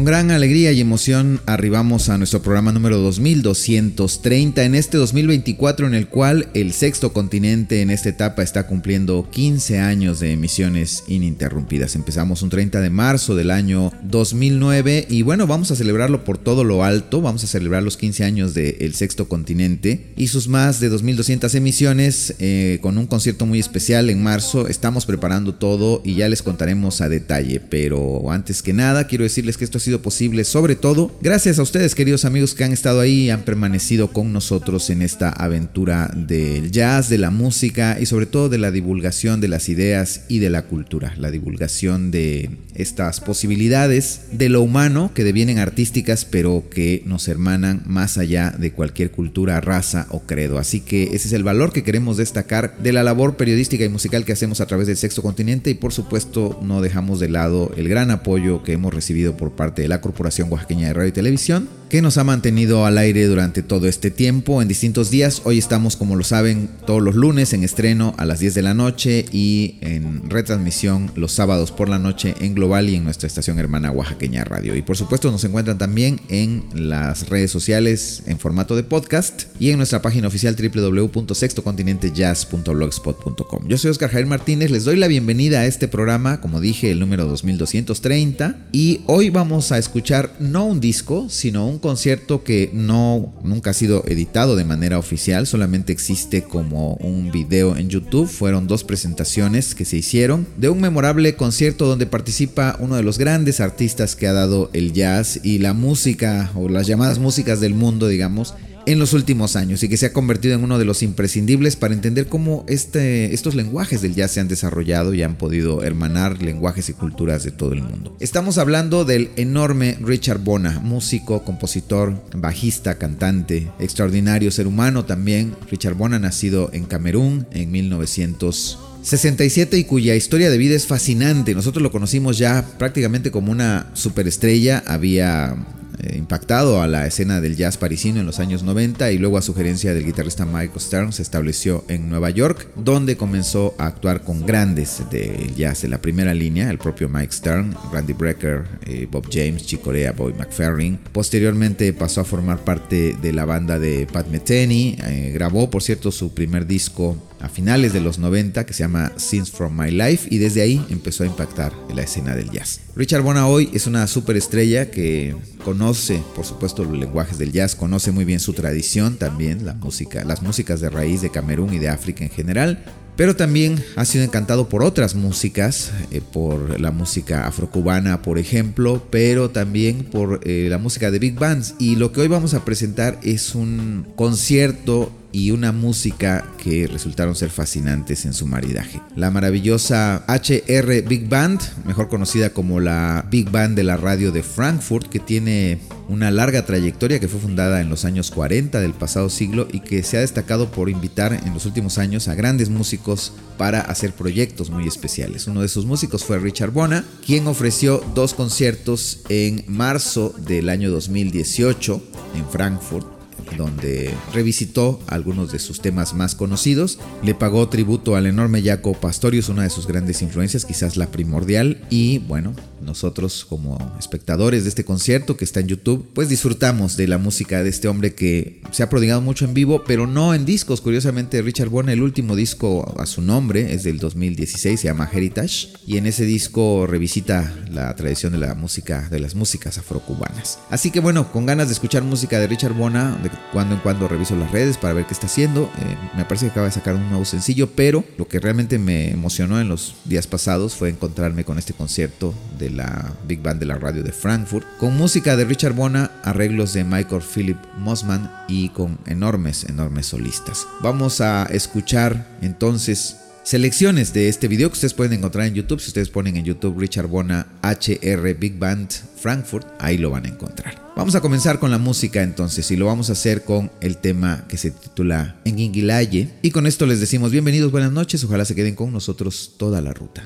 Con gran alegría y emoción arribamos a nuestro programa número 2230 en este 2024 en el cual el sexto continente en esta etapa está cumpliendo 15 años de emisiones ininterrumpidas. Empezamos un 30 de marzo del año 2009 y bueno, vamos a celebrarlo por todo lo alto, vamos a celebrar los 15 años del sexto continente y sus más de 2200 emisiones eh, con un concierto muy especial en marzo. Estamos preparando todo y ya les contaremos a detalle, pero antes que nada quiero decirles que esto sido posible sobre todo gracias a ustedes queridos amigos que han estado ahí y han permanecido con nosotros en esta aventura del jazz, de la música y sobre todo de la divulgación de las ideas y de la cultura, la divulgación de estas posibilidades de lo humano que devienen artísticas pero que nos hermanan más allá de cualquier cultura, raza o credo. Así que ese es el valor que queremos destacar de la labor periodística y musical que hacemos a través del sexto continente y por supuesto no dejamos de lado el gran apoyo que hemos recibido por parte de la Corporación Oaxaqueña de Radio y Televisión, que nos ha mantenido al aire durante todo este tiempo en distintos días. Hoy estamos, como lo saben, todos los lunes en estreno a las 10 de la noche y en retransmisión los sábados por la noche en Global y en nuestra estación hermana Oaxaqueña Radio. Y por supuesto nos encuentran también en las redes sociales en formato de podcast y en nuestra página oficial www.sextocontinentejazz.blogspot.com. Yo soy Oscar Javier Martínez, les doy la bienvenida a este programa, como dije, el número 2230 y hoy vamos a escuchar no un disco, sino un concierto que no nunca ha sido editado de manera oficial, solamente existe como un video en YouTube. Fueron dos presentaciones que se hicieron de un memorable concierto donde participa uno de los grandes artistas que ha dado el jazz y la música o las llamadas músicas del mundo, digamos en los últimos años y que se ha convertido en uno de los imprescindibles para entender cómo este, estos lenguajes del jazz se han desarrollado y han podido hermanar lenguajes y culturas de todo el mundo. Estamos hablando del enorme Richard Bona, músico, compositor, bajista, cantante, extraordinario ser humano también. Richard Bona, nacido en Camerún en 1967 y cuya historia de vida es fascinante. Nosotros lo conocimos ya prácticamente como una superestrella. Había eh, impactado a la escena del jazz parisino en los años 90 y luego a sugerencia del guitarrista Michael Stern se estableció en Nueva York, donde comenzó a actuar con grandes del jazz de la primera línea, el propio Mike Stern, Randy Brecker, eh, Bob James, Chicorea, Bobby McFerrin. Posteriormente pasó a formar parte de la banda de Pat Metheny, eh, grabó por cierto su primer disco a finales de los 90 que se llama Scenes from My Life y desde ahí empezó a impactar en la escena del jazz. Richard Bona hoy es una superestrella que conoce, por supuesto, los lenguajes del jazz, conoce muy bien su tradición también, la música, las músicas de raíz de Camerún y de África en general, pero también ha sido encantado por otras músicas, eh, por la música afrocubana, por ejemplo, pero también por eh, la música de big bands. Y lo que hoy vamos a presentar es un concierto y una música que resultaron ser fascinantes en su maridaje. La maravillosa HR Big Band, mejor conocida como la Big Band de la radio de Frankfurt, que tiene una larga trayectoria que fue fundada en los años 40 del pasado siglo y que se ha destacado por invitar en los últimos años a grandes músicos para hacer proyectos muy especiales. Uno de sus músicos fue Richard Bona, quien ofreció dos conciertos en marzo del año 2018 en Frankfurt donde revisitó algunos de sus temas más conocidos, le pagó tributo al enorme Jaco Pastorius, una de sus grandes influencias, quizás la primordial, y bueno, nosotros como espectadores de este concierto que está en YouTube, pues disfrutamos de la música de este hombre que se ha prodigado mucho en vivo, pero no en discos. Curiosamente, Richard Bourne, el último disco a su nombre, es del 2016, se llama Heritage, y en ese disco revisita la tradición de la música, de las músicas afrocubanas. Así que bueno, con ganas de escuchar música de Richard Bona, de cuando en cuando reviso las redes para ver qué está haciendo. Eh, me parece que acaba de sacar un nuevo sencillo, pero lo que realmente me emocionó en los días pasados fue encontrarme con este concierto de la Big Band de la radio de Frankfurt, con música de Richard Bona, arreglos de Michael Philip Mossman y con enormes, enormes solistas. Vamos a escuchar entonces selecciones de este video que ustedes pueden encontrar en YouTube. Si ustedes ponen en YouTube Richard Bona HR Big Band Frankfurt, ahí lo van a encontrar. Vamos a comenzar con la música entonces y lo vamos a hacer con el tema que se titula En Inguilaye. Y con esto les decimos bienvenidos, buenas noches, ojalá se queden con nosotros toda la ruta.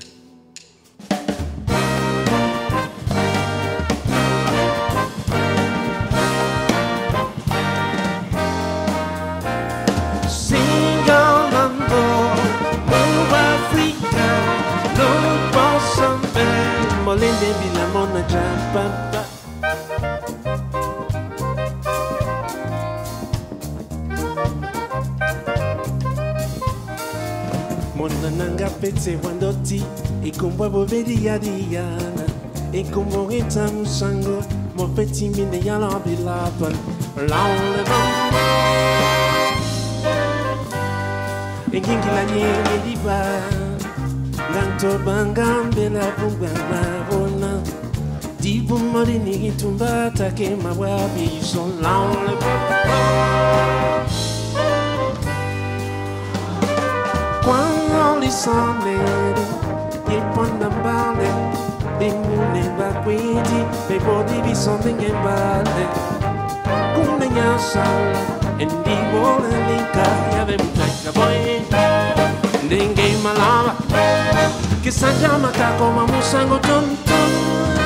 pete wandoti ikumbo bobedia diana ikumbo ita musango mopeti mine yala di lauleva ekingilanye eliba ngantobanga mbela only sonnet e quando The e mune va quindi e body be something in balle come ne sal e di vuole l'inca e avevo tacca poi ninguém malava que sa chama tá como musango, tum tum.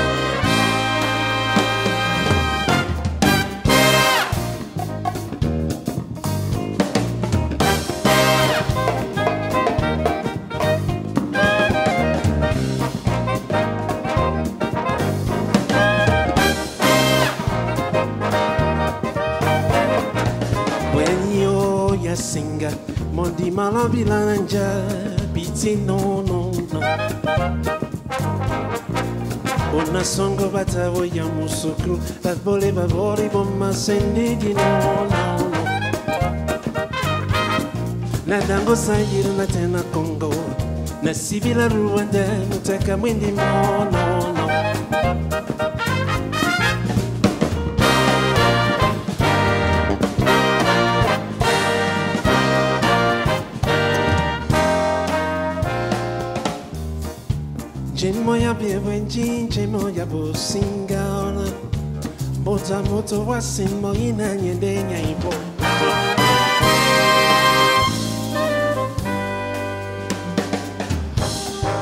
mangia piti nonona ona songo batavoya musukru bavole Na bomasendidi nonona nadango sayira natena kongo nasibila ruwanda mutaka mwendi mona wenjinje moja busingana Bota moto wasimo inanyendenya ipo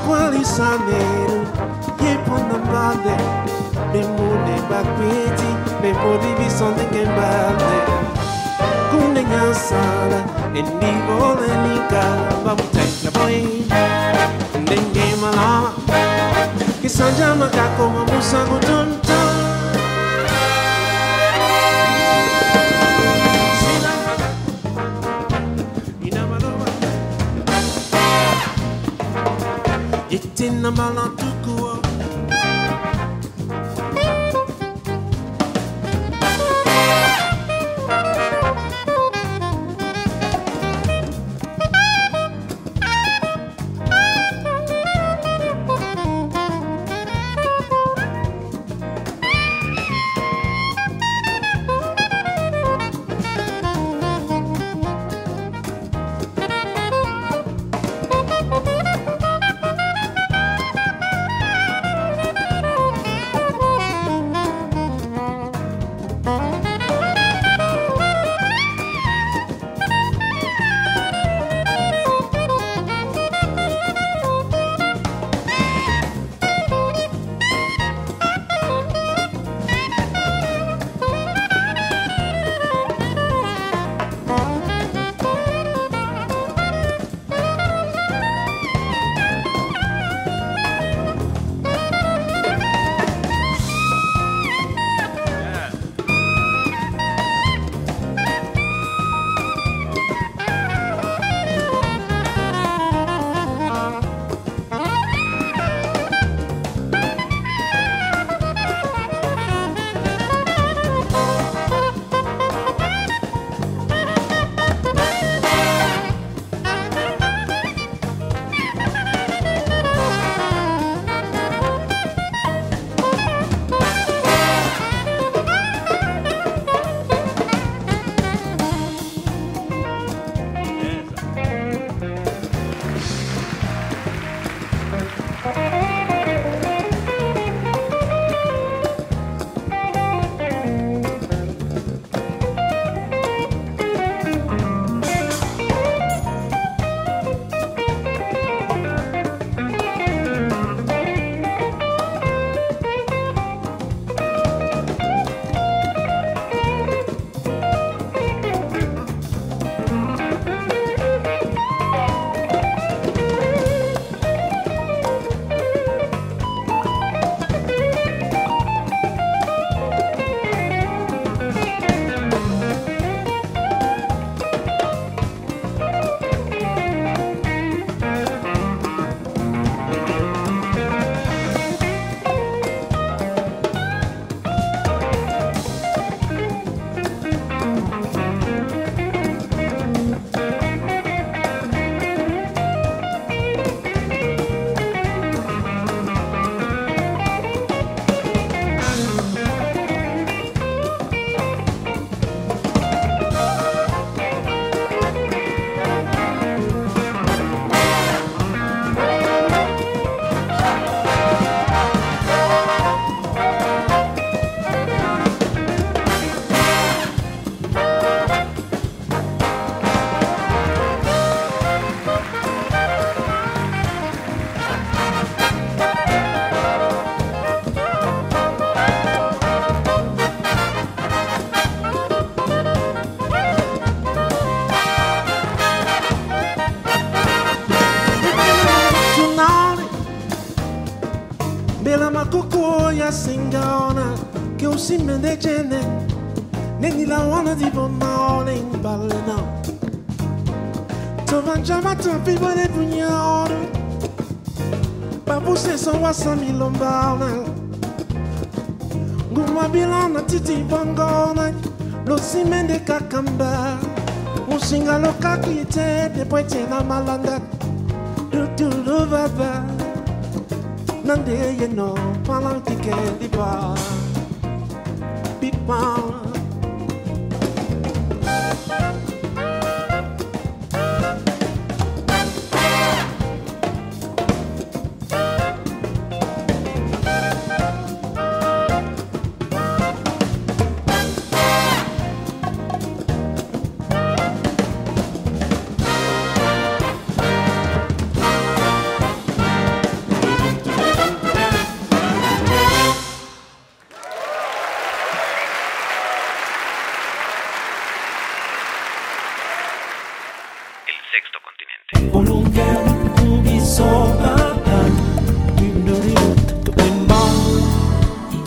Quali saneru yepo nambade Memune bakwiti memori bisonde kembade Kunenya sala endi volenika Babutai la boy Ndenge malama Sanjama kakoma musango tonton It's in the malantou akoko ya singa ona ke usimende chene nenila ona dibona ona imbalena tovanjama tapibale bunya ona. Babuse sonwa samilomba ona. Guma bilana titi bongo ona. Losimende kakamba. Musinga lokaki te depoitena malanda lutuluvaba Nande ye no, malang tike liba. Big pound.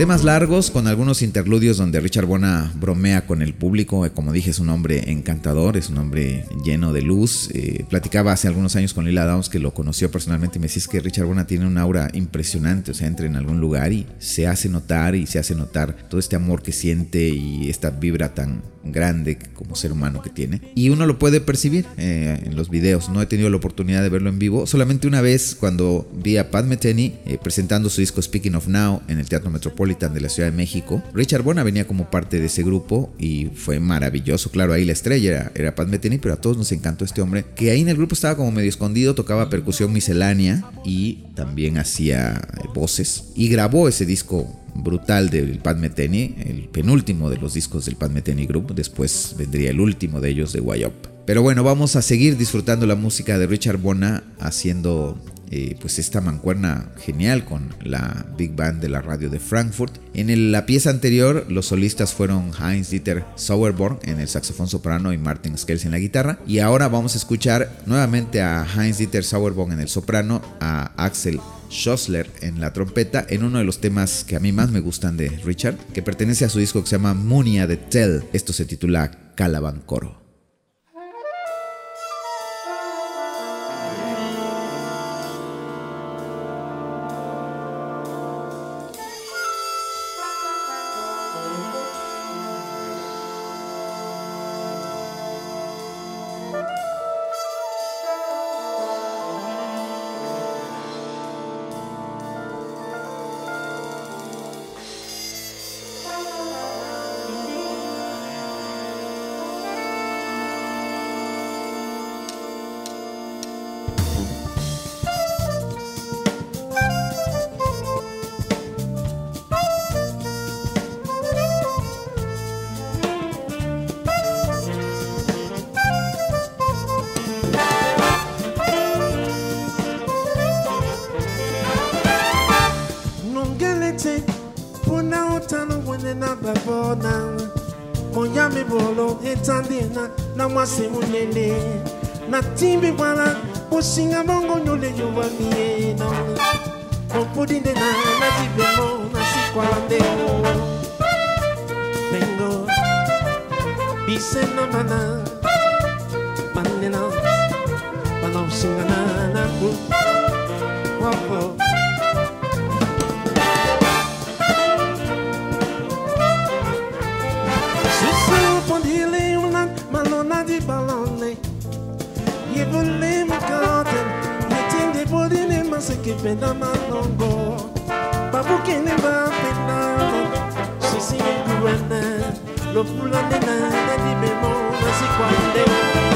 Temas largos con algunos interludios donde Richard Bona bromea con el público. Eh, Como dije, es un hombre encantador, es un hombre lleno de luz. Eh, platicaba hace algunos años con Lila Downs, que lo conoció personalmente, y me decís que Richard Bona tiene un aura impresionante. O sea, entra en algún lugar y se hace notar y se hace notar todo este amor que siente y esta vibra tan grande como ser humano que tiene. Y uno lo puede percibir eh, en los videos. No he tenido la oportunidad de verlo en vivo. Solamente una vez cuando vi a Pat Metheny eh, presentando su disco Speaking of Now en el Teatro De la Ciudad de México. Richard Bona venía como parte de ese grupo y fue maravilloso. Claro, ahí la estrella era, era Pat Metheny, pero a todos nos encantó este hombre que ahí en el grupo estaba como medio escondido, tocaba percusión miscelánea y también hacía eh, voces y grabó ese disco brutal del Pat Metheny, el penúltimo de los discos del Pat Metheny Group. Después vendría el último de ellos de Wayop. Pero bueno, vamos a seguir disfrutando la música de Richard Bona haciendo eh, pues esta mancuerna genial con la Big Band de la radio de Frankfurt. En la pieza anterior, los solistas fueron Heinz Dieter Sauerborn en el saxofón soprano y Martin Skels en la guitarra. Y ahora vamos a escuchar nuevamente a Heinz Dieter Sauerborn en el soprano, a Axel Schossler en la trompeta, en uno de los temas que a mí más me gustan de Richard, que pertenece a su disco que se llama Munia de Tell. Esto se titula Calaban Coro. mwasi na, natimbi wana kosinga bongo nyole yowalie na mopudi nde nalati bongo nasikwala nde. Bengo bisena mana, banena bana osingana na na ku. Wapo. kipenda manongo babukele bapenda sisi nguwene lopula nena na libemo nasikwandeo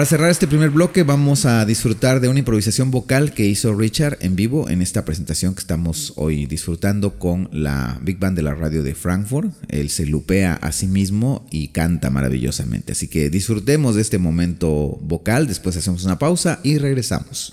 Para cerrar este primer bloque vamos a disfrutar de una improvisación vocal que hizo Richard en vivo en esta presentación que estamos hoy disfrutando con la Big Band de la radio de Frankfurt. Él se lupea a sí mismo y canta maravillosamente. Así que disfrutemos de este momento vocal, después hacemos una pausa y regresamos.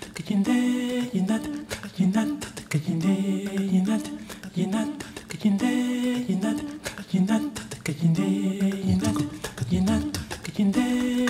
Yine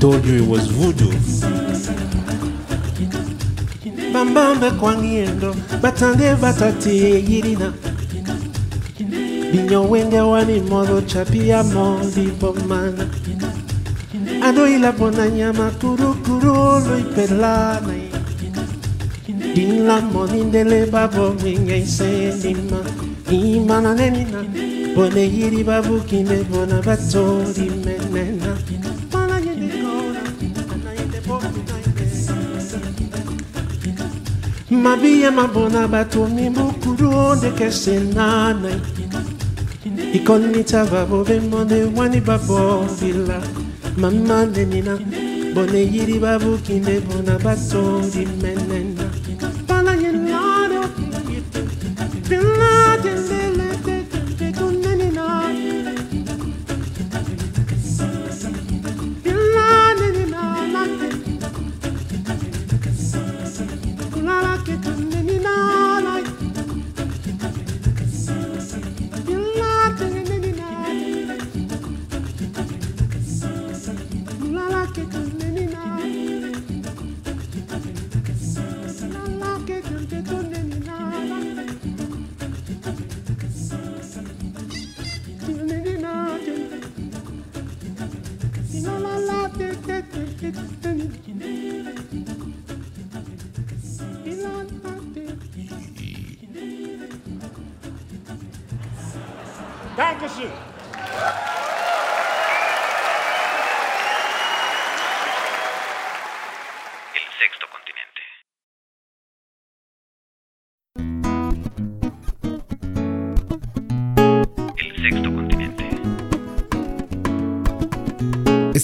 told you it was voodoo. bambambe kwangiendo batange eh, batati eh, yirina binyowenge eh, wani modo chapia modi bomana ado ila bona nyama kuru kuru lo ipelana din la monindele babo minga isenima imana nenina bone yiri babu kime bona batori menena mabi ya mabona bato mimbukuru ndekesenana ikonita babo bemone wani babongila mama nenina bone yiri babukinde bona bato ndimenene Dankeschön.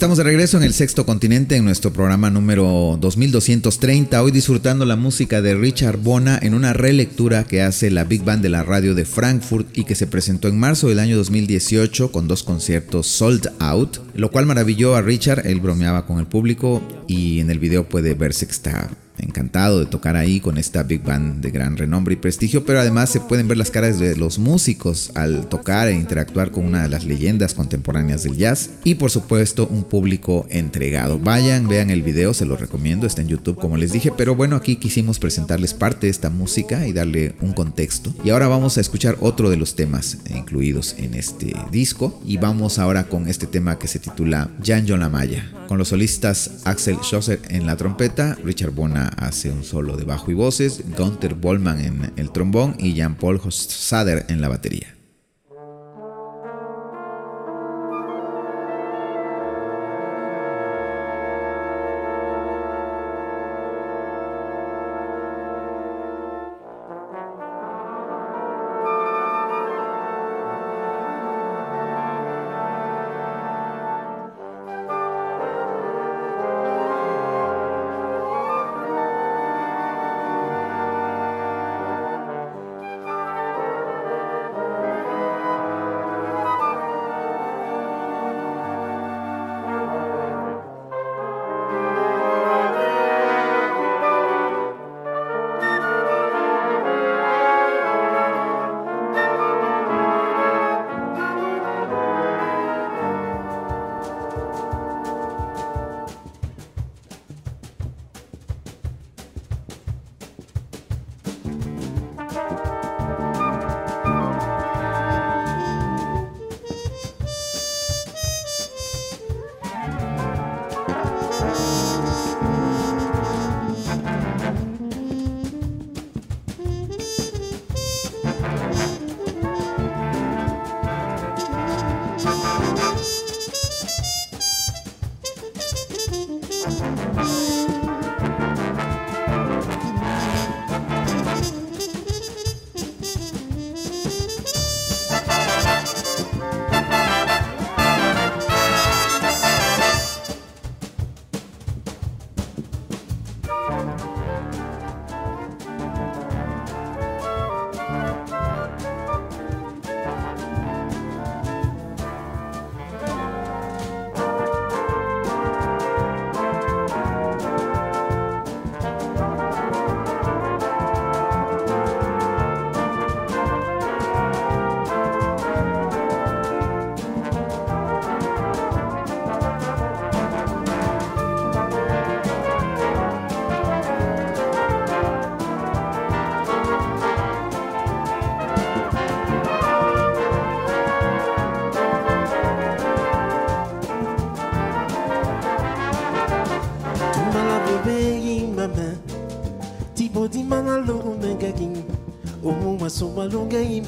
Estamos de regreso en el sexto continente en nuestro programa número 2230, hoy disfrutando la música de Richard Bona en una relectura que hace la Big Band de la radio de Frankfurt y que se presentó en marzo del año 2018 con dos conciertos sold out, lo cual maravilló a Richard, él bromeaba con el público y en el video puede verse que está encantado de tocar ahí con esta big band de gran renombre y prestigio, pero además se pueden ver las caras de los músicos al tocar e interactuar con una de las leyendas contemporáneas del jazz y por supuesto un público entregado. Vayan, vean el video, se lo recomiendo, está en YouTube como les dije, pero bueno, aquí quisimos presentarles parte de esta música y darle un contexto. Y ahora vamos a escuchar otro de los temas incluidos en este disco y vamos ahora con este tema que se titula Jan Maya, con los solistas Axel Schlosser en la trompeta, Richard Bona hace un solo de bajo y voces, Gunther Bollman en el trombón y Jean-Paul Sader en la batería.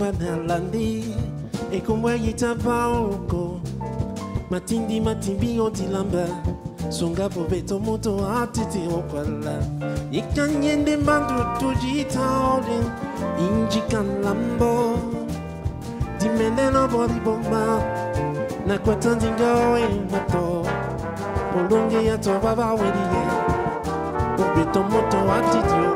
banalandi ekombo ekitapa oko matindi matimbi otilamba. Songa bobeto moto atete okwala yekanye nde mbandu tujitaole injikanlambo dimeneno bolibomba nakwata nzinga emato polonge ya toba baweliye bobeto moto atete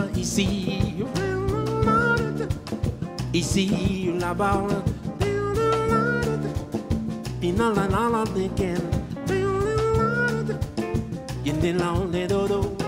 Opala Ici, là-bas, in la la la la again. In the lonely dodo.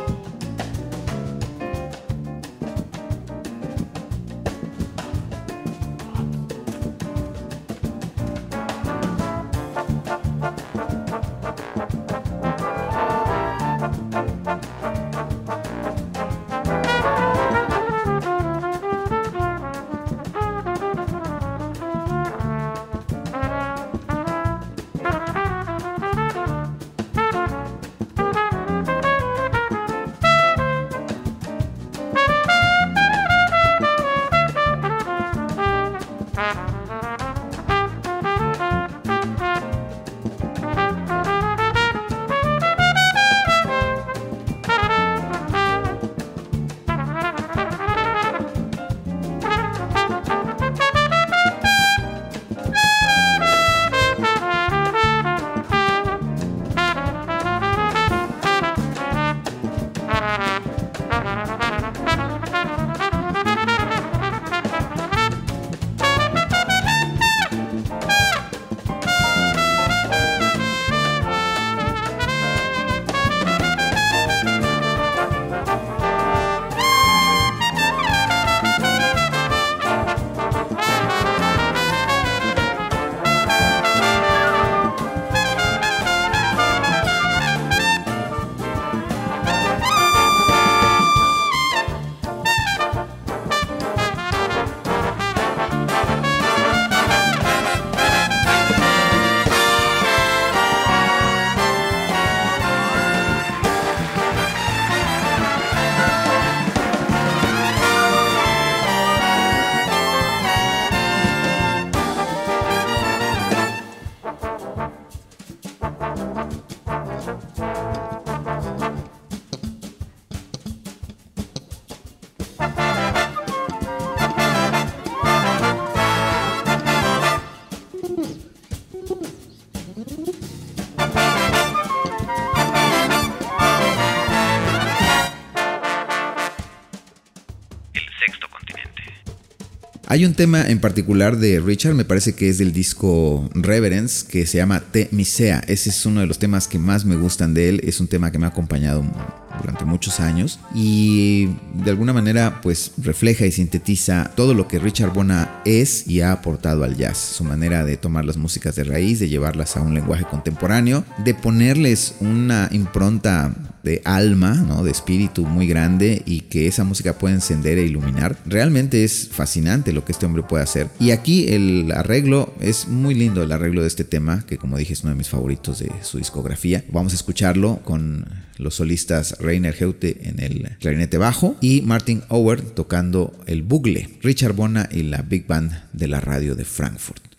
Hay un tema en particular de Richard, me parece que es del disco Reverence, que se llama Te Misea. Ese es uno de los temas que más me gustan de él. Es un tema que me ha acompañado durante muchos años y de alguna manera pues refleja y sintetiza todo lo que Richard Bona es y ha aportado al jazz, su manera de tomar las músicas de raíz, de llevarlas a un lenguaje contemporáneo, de ponerles una impronta de alma, ¿no? de espíritu muy grande y que esa música puede encender e iluminar. Realmente es fascinante lo que este hombre puede hacer. Y aquí el arreglo es muy lindo, el arreglo de este tema, que como dije es uno de mis favoritos de su discografía. Vamos a escucharlo con los solistas Rainer Heute en el clarinete bajo y Martin Ower tocando el bugle, Richard Bona y la Big Band de la radio de Frankfurt.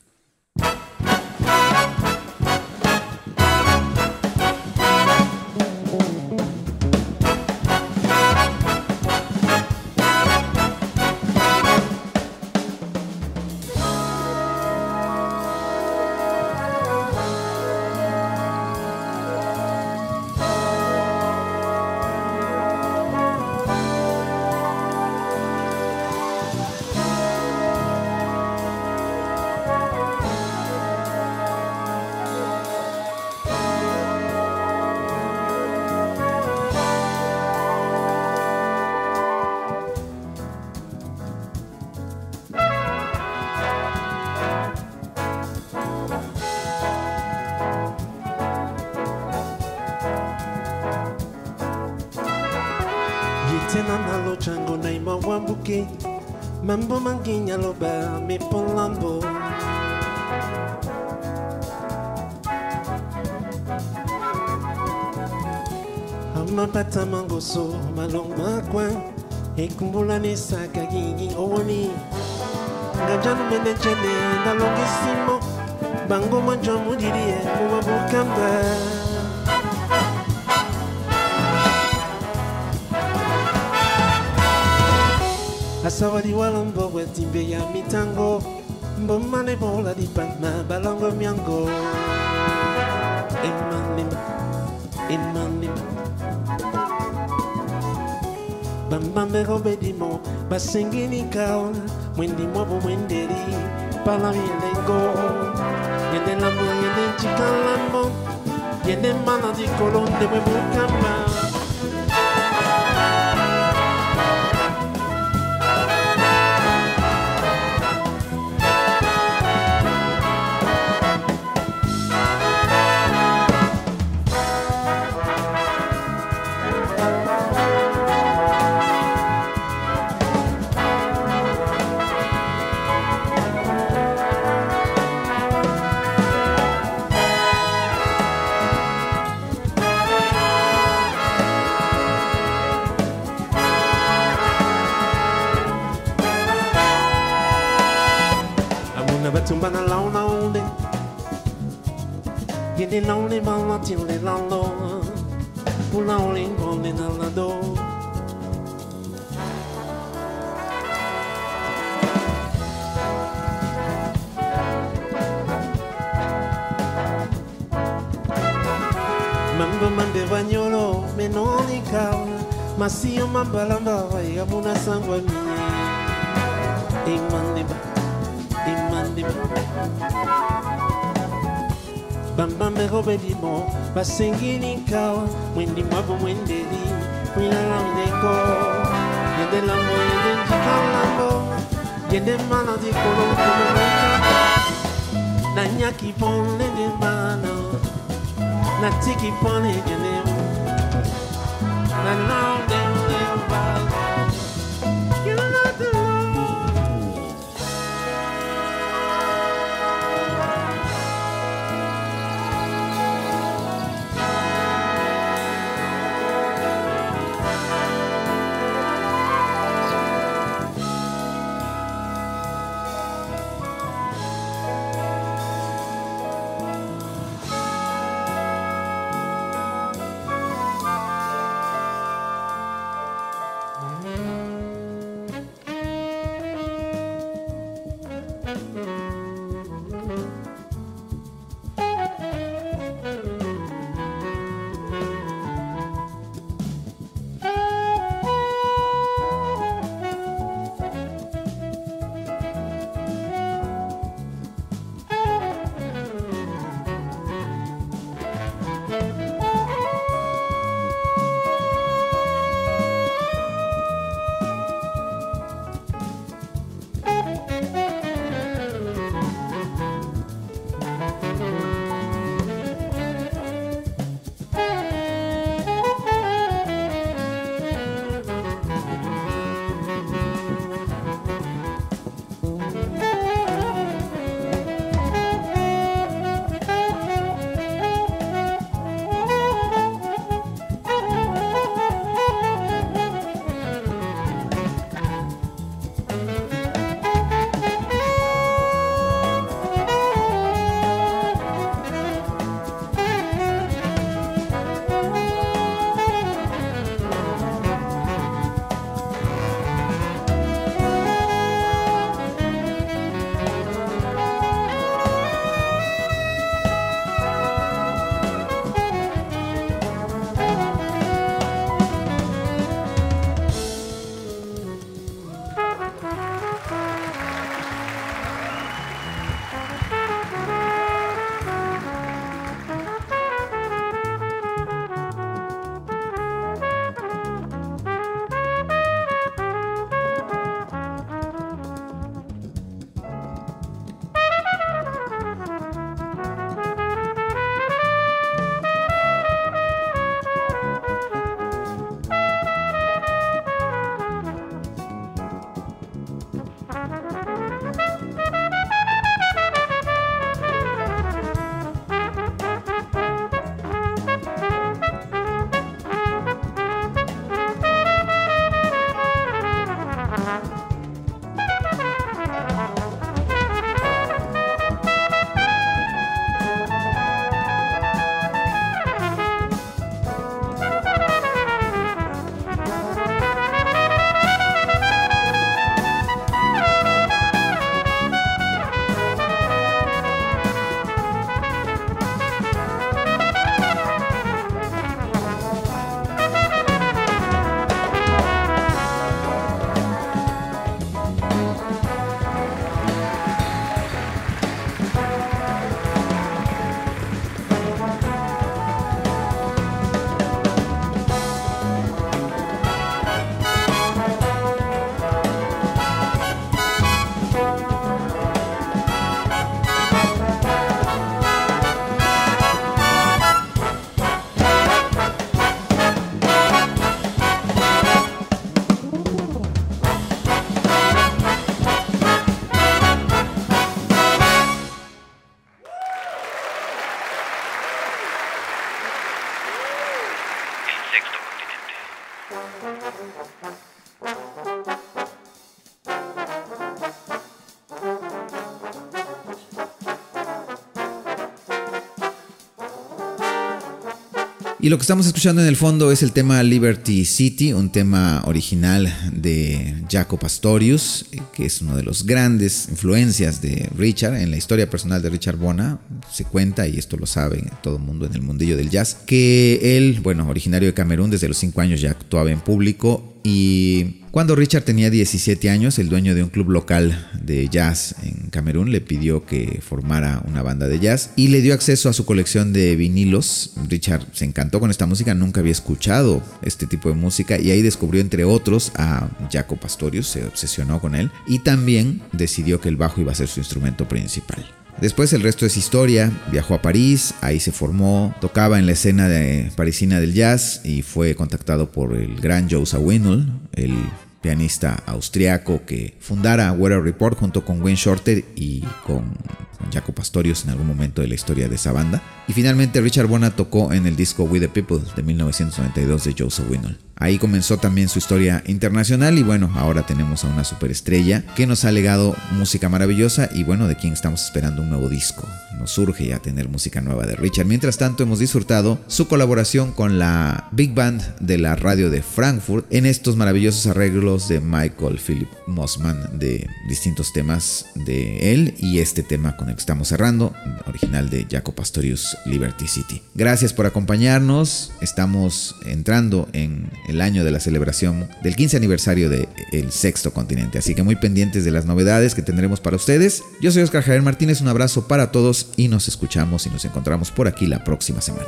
yellow ba mi polambo. amapata mangoso malongo makwa ekumbulanisa gini owoni ngajanu na nalongisi simo, bango mwanjwa mudiliye mobabukamba basabali walombo bwetimbe ya mitango. Mbomane bola di lipana balongo miango. Emanimba emanimba bambambeko bedimo basengini kaola mwendi mwabo mwendeli pala mielengo yende lambo yende ntikalamo yende mana likolo nde bwe bukamba Ni long ni bang la tin li long lo Pu long li bang na la do Mambo mande bagnolo me non ni cavolo Ma si io mambalamba vai a una sangue mia E mandiba, e mandiba bambambe ho belimo basingilinka mwendi mwavu mwendeli mwinalamdeko yende lambo yende njikalambo yende mana dikolo kumuleka nanyaki pone de mano natiki pone yende nanao de mbalo Y lo que estamos escuchando en el fondo es el tema Liberty City, un tema original de Jaco Pastorius, que es uno de los grandes influencias de Richard en la historia personal de Richard Bona. Se cuenta, y esto lo sabe todo el mundo en el mundillo del jazz, que él, bueno, originario de Camerún, desde los 5 años ya actuaba en público y cuando Richard tenía 17 años, el dueño de un club local de jazz en Camerún le pidió que formara una banda de jazz y le dio acceso a su colección de vinilos. Richard se encantó con esta música, nunca había escuchado este tipo de música y ahí descubrió entre otros a Jaco Pastorius, se obsesionó con él y también decidió que el bajo iba a ser su instrumento principal. Después el resto es historia, viajó a París, ahí se formó, tocaba en la escena parisina del jazz y fue contactado por el gran Joe Zawinul, el pianista austriaco que fundara Weather Report junto con Wayne Shorter y con, con Jaco Pastorius en algún momento de la historia de esa banda. Y finalmente Richard Bona tocó en el disco We the People de 1992 de Joe Zawinul. Ahí comenzó también su historia internacional y bueno, ahora tenemos a una superestrella que nos ha legado música maravillosa y bueno, de quien estamos esperando un nuevo disco. Nos surge ya tener música nueva de Richard. Mientras tanto, hemos disfrutado su colaboración con la Big Band de la radio de Frankfurt en estos maravillosos arreglos de Michael Philip Mossman de distintos temas de él y este tema con el que estamos cerrando, original de Jaco Pastorius Liberty City. Gracias por acompañarnos. Estamos entrando en año de la celebración del 15 aniversario de El Sexto Continente. Así que muy pendientes de las novedades que tendremos para ustedes. Yo soy Oscar Javier Martínez, un abrazo para todos y nos escuchamos y nos encontramos por aquí la próxima semana.